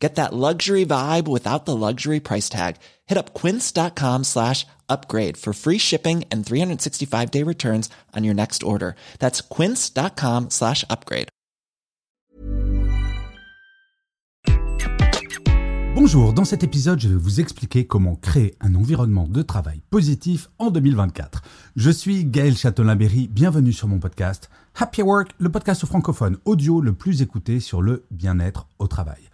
Get that luxury vibe without the luxury price tag. Hit up quince.com slash upgrade for free shipping and 365 day returns on your next order. That's quince.com slash upgrade. Bonjour, dans cet épisode, je vais vous expliquer comment créer un environnement de travail positif en 2024. Je suis Gaël Châtelain-Berry, bienvenue sur mon podcast Happy Work, le podcast francophone audio le plus écouté sur le bien-être au travail.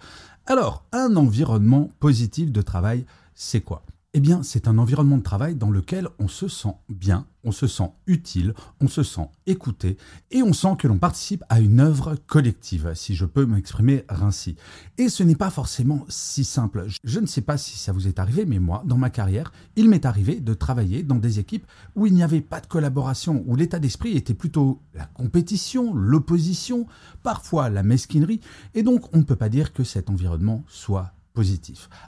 Alors, un environnement positif de travail, c'est quoi? Eh bien, c'est un environnement de travail dans lequel on se sent bien, on se sent utile, on se sent écouté et on sent que l'on participe à une œuvre collective, si je peux m'exprimer ainsi. Et ce n'est pas forcément si simple. Je ne sais pas si ça vous est arrivé, mais moi, dans ma carrière, il m'est arrivé de travailler dans des équipes où il n'y avait pas de collaboration, où l'état d'esprit était plutôt la compétition, l'opposition, parfois la mesquinerie, et donc on ne peut pas dire que cet environnement soit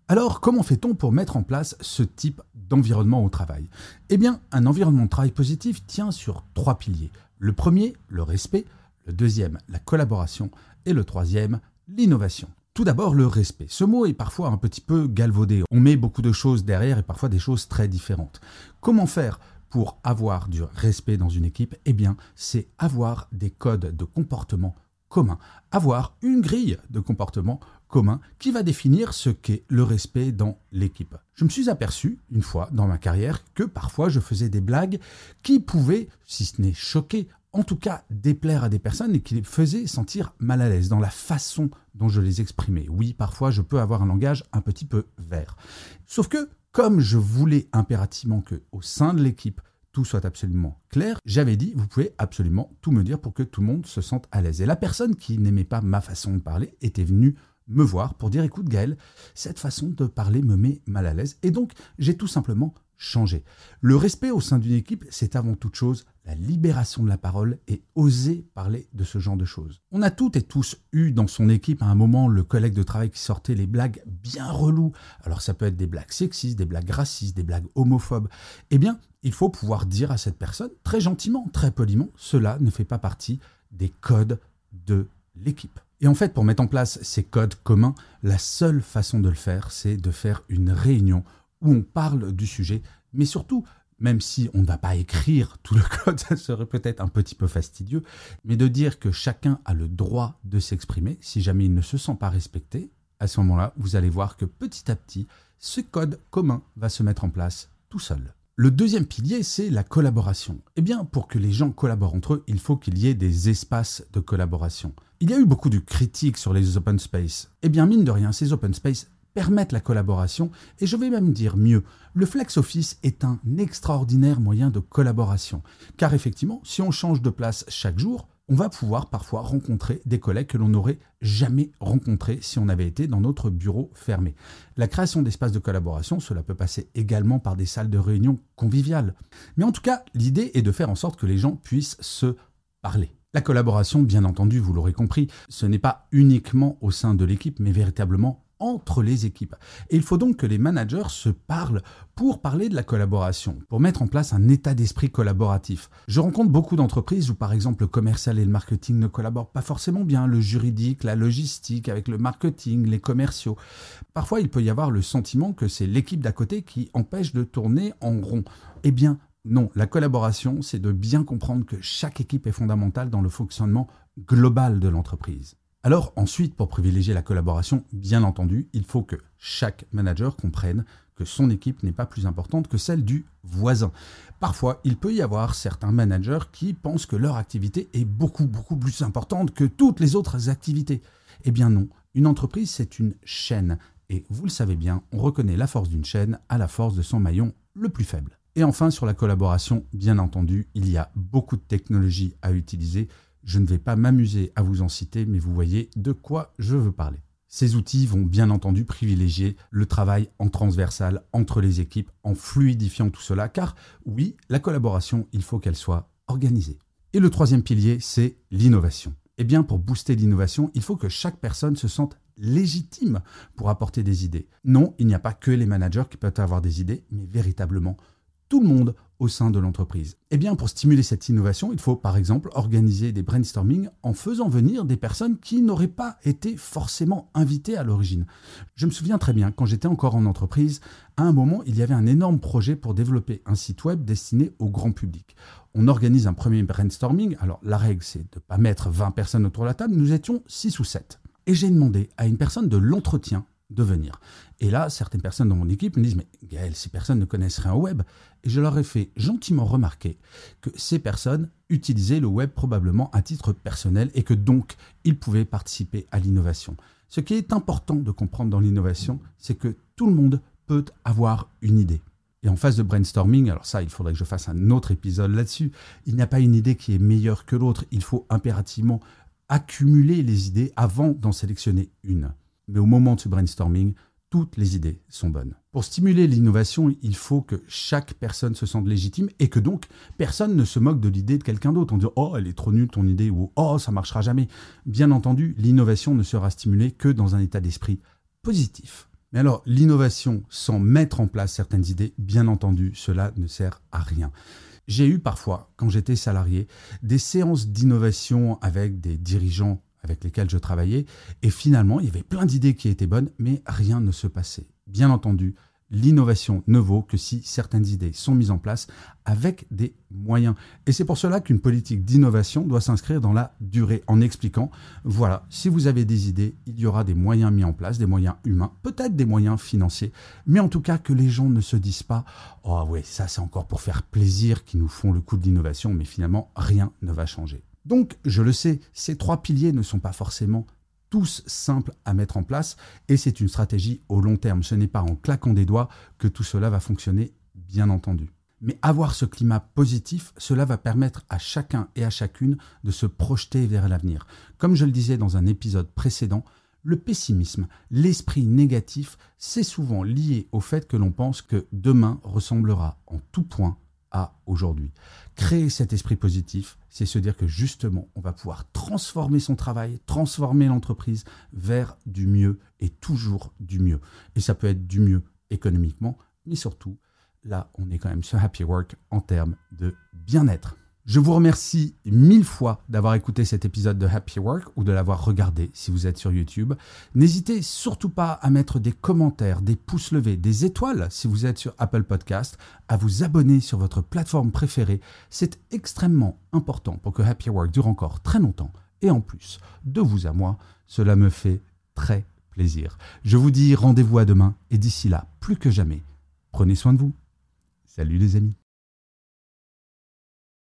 Alors, comment fait-on pour mettre en place ce type d'environnement au travail? Eh bien, un environnement de travail positif tient sur trois piliers. Le premier, le respect, le deuxième, la collaboration, et le troisième, l'innovation. Tout d'abord, le respect. Ce mot est parfois un petit peu galvaudé. On met beaucoup de choses derrière et parfois des choses très différentes. Comment faire pour avoir du respect dans une équipe? Eh bien, c'est avoir des codes de comportement communs, avoir une grille de comportement commun qui va définir ce qu'est le respect dans l'équipe. Je me suis aperçu, une fois dans ma carrière, que parfois je faisais des blagues qui pouvaient, si ce n'est choquer, en tout cas déplaire à des personnes et qui les faisaient sentir mal à l'aise dans la façon dont je les exprimais. Oui, parfois je peux avoir un langage un petit peu vert. Sauf que, comme je voulais impérativement que, au sein de l'équipe, tout soit absolument clair, j'avais dit, vous pouvez absolument tout me dire pour que tout le monde se sente à l'aise. Et la personne qui n'aimait pas ma façon de parler était venue me voir pour dire écoute Gaël, cette façon de parler me met mal à l'aise. Et donc j'ai tout simplement changé. Le respect au sein d'une équipe, c'est avant toute chose la libération de la parole et oser parler de ce genre de choses. On a toutes et tous eu dans son équipe à un moment le collègue de travail qui sortait les blagues bien reloues. Alors ça peut être des blagues sexistes, des blagues racistes, des blagues homophobes. Eh bien, il faut pouvoir dire à cette personne très gentiment, très poliment, cela ne fait pas partie des codes de l'équipe. Et en fait, pour mettre en place ces codes communs, la seule façon de le faire, c'est de faire une réunion où on parle du sujet, mais surtout, même si on ne va pas écrire tout le code, ça serait peut-être un petit peu fastidieux, mais de dire que chacun a le droit de s'exprimer si jamais il ne se sent pas respecté, à ce moment-là, vous allez voir que petit à petit, ce code commun va se mettre en place tout seul. Le deuxième pilier, c'est la collaboration. Eh bien, pour que les gens collaborent entre eux, il faut qu'il y ait des espaces de collaboration. Il y a eu beaucoup de critiques sur les open space. Eh bien, mine de rien, ces open space permettent la collaboration, et je vais même dire mieux, le flex office est un extraordinaire moyen de collaboration. Car effectivement, si on change de place chaque jour, on va pouvoir parfois rencontrer des collègues que l'on n'aurait jamais rencontrés si on avait été dans notre bureau fermé. La création d'espaces de collaboration, cela peut passer également par des salles de réunion conviviales. Mais en tout cas, l'idée est de faire en sorte que les gens puissent se parler. La collaboration, bien entendu, vous l'aurez compris, ce n'est pas uniquement au sein de l'équipe, mais véritablement entre les équipes. Et il faut donc que les managers se parlent pour parler de la collaboration, pour mettre en place un état d'esprit collaboratif. Je rencontre beaucoup d'entreprises où par exemple le commercial et le marketing ne collaborent pas forcément bien, le juridique, la logistique avec le marketing, les commerciaux. Parfois il peut y avoir le sentiment que c'est l'équipe d'à côté qui empêche de tourner en rond. Eh bien non, la collaboration, c'est de bien comprendre que chaque équipe est fondamentale dans le fonctionnement global de l'entreprise. Alors ensuite, pour privilégier la collaboration, bien entendu, il faut que chaque manager comprenne que son équipe n'est pas plus importante que celle du voisin. Parfois, il peut y avoir certains managers qui pensent que leur activité est beaucoup, beaucoup plus importante que toutes les autres activités. Eh bien non, une entreprise, c'est une chaîne. Et vous le savez bien, on reconnaît la force d'une chaîne à la force de son maillon le plus faible. Et enfin, sur la collaboration, bien entendu, il y a beaucoup de technologies à utiliser je ne vais pas m'amuser à vous en citer, mais vous voyez de quoi je veux parler. Ces outils vont bien entendu privilégier le travail en transversal entre les équipes en fluidifiant tout cela, car oui, la collaboration, il faut qu'elle soit organisée. Et le troisième pilier, c'est l'innovation. Eh bien, pour booster l'innovation, il faut que chaque personne se sente légitime pour apporter des idées. Non, il n'y a pas que les managers qui peuvent avoir des idées, mais véritablement tout le monde au sein de l'entreprise. Eh bien, pour stimuler cette innovation, il faut par exemple organiser des brainstorming en faisant venir des personnes qui n'auraient pas été forcément invitées à l'origine. Je me souviens très bien, quand j'étais encore en entreprise, à un moment, il y avait un énorme projet pour développer un site web destiné au grand public. On organise un premier brainstorming. Alors, la règle, c'est de ne pas mettre 20 personnes autour de la table. Nous étions 6 ou 7. Et j'ai demandé à une personne de l'entretien de venir. Et là, certaines personnes dans mon équipe me disent Mais Gaël, ces personnes ne connaissent rien au web. Et je leur ai fait gentiment remarquer que ces personnes utilisaient le web probablement à titre personnel et que donc ils pouvaient participer à l'innovation. Ce qui est important de comprendre dans l'innovation, c'est que tout le monde peut avoir une idée. Et en phase de brainstorming, alors ça, il faudrait que je fasse un autre épisode là-dessus, il n'y a pas une idée qui est meilleure que l'autre, il faut impérativement accumuler les idées avant d'en sélectionner une mais au moment de ce brainstorming, toutes les idées sont bonnes. Pour stimuler l'innovation, il faut que chaque personne se sente légitime et que donc personne ne se moque de l'idée de quelqu'un d'autre en disant Oh, elle est trop nulle ton idée ou Oh, ça marchera jamais. Bien entendu, l'innovation ne sera stimulée que dans un état d'esprit positif. Mais alors, l'innovation sans mettre en place certaines idées, bien entendu, cela ne sert à rien. J'ai eu parfois, quand j'étais salarié, des séances d'innovation avec des dirigeants avec lesquels je travaillais. Et finalement, il y avait plein d'idées qui étaient bonnes, mais rien ne se passait. Bien entendu, l'innovation ne vaut que si certaines idées sont mises en place avec des moyens. Et c'est pour cela qu'une politique d'innovation doit s'inscrire dans la durée en expliquant, voilà, si vous avez des idées, il y aura des moyens mis en place, des moyens humains, peut-être des moyens financiers, mais en tout cas que les gens ne se disent pas, oh oui, ça c'est encore pour faire plaisir qui nous font le coup de l'innovation, mais finalement rien ne va changer. Donc, je le sais, ces trois piliers ne sont pas forcément tous simples à mettre en place et c'est une stratégie au long terme. Ce n'est pas en claquant des doigts que tout cela va fonctionner, bien entendu. Mais avoir ce climat positif, cela va permettre à chacun et à chacune de se projeter vers l'avenir. Comme je le disais dans un épisode précédent, le pessimisme, l'esprit négatif, c'est souvent lié au fait que l'on pense que demain ressemblera en tout point aujourd'hui. Créer cet esprit positif, c'est se dire que justement, on va pouvoir transformer son travail, transformer l'entreprise vers du mieux et toujours du mieux. Et ça peut être du mieux économiquement, mais surtout, là, on est quand même sur Happy Work en termes de bien-être. Je vous remercie mille fois d'avoir écouté cet épisode de Happy Work ou de l'avoir regardé si vous êtes sur YouTube. N'hésitez surtout pas à mettre des commentaires, des pouces levés, des étoiles si vous êtes sur Apple Podcast, à vous abonner sur votre plateforme préférée. C'est extrêmement important pour que Happy Work dure encore très longtemps. Et en plus, de vous à moi, cela me fait très plaisir. Je vous dis rendez-vous à demain et d'ici là, plus que jamais, prenez soin de vous. Salut les amis.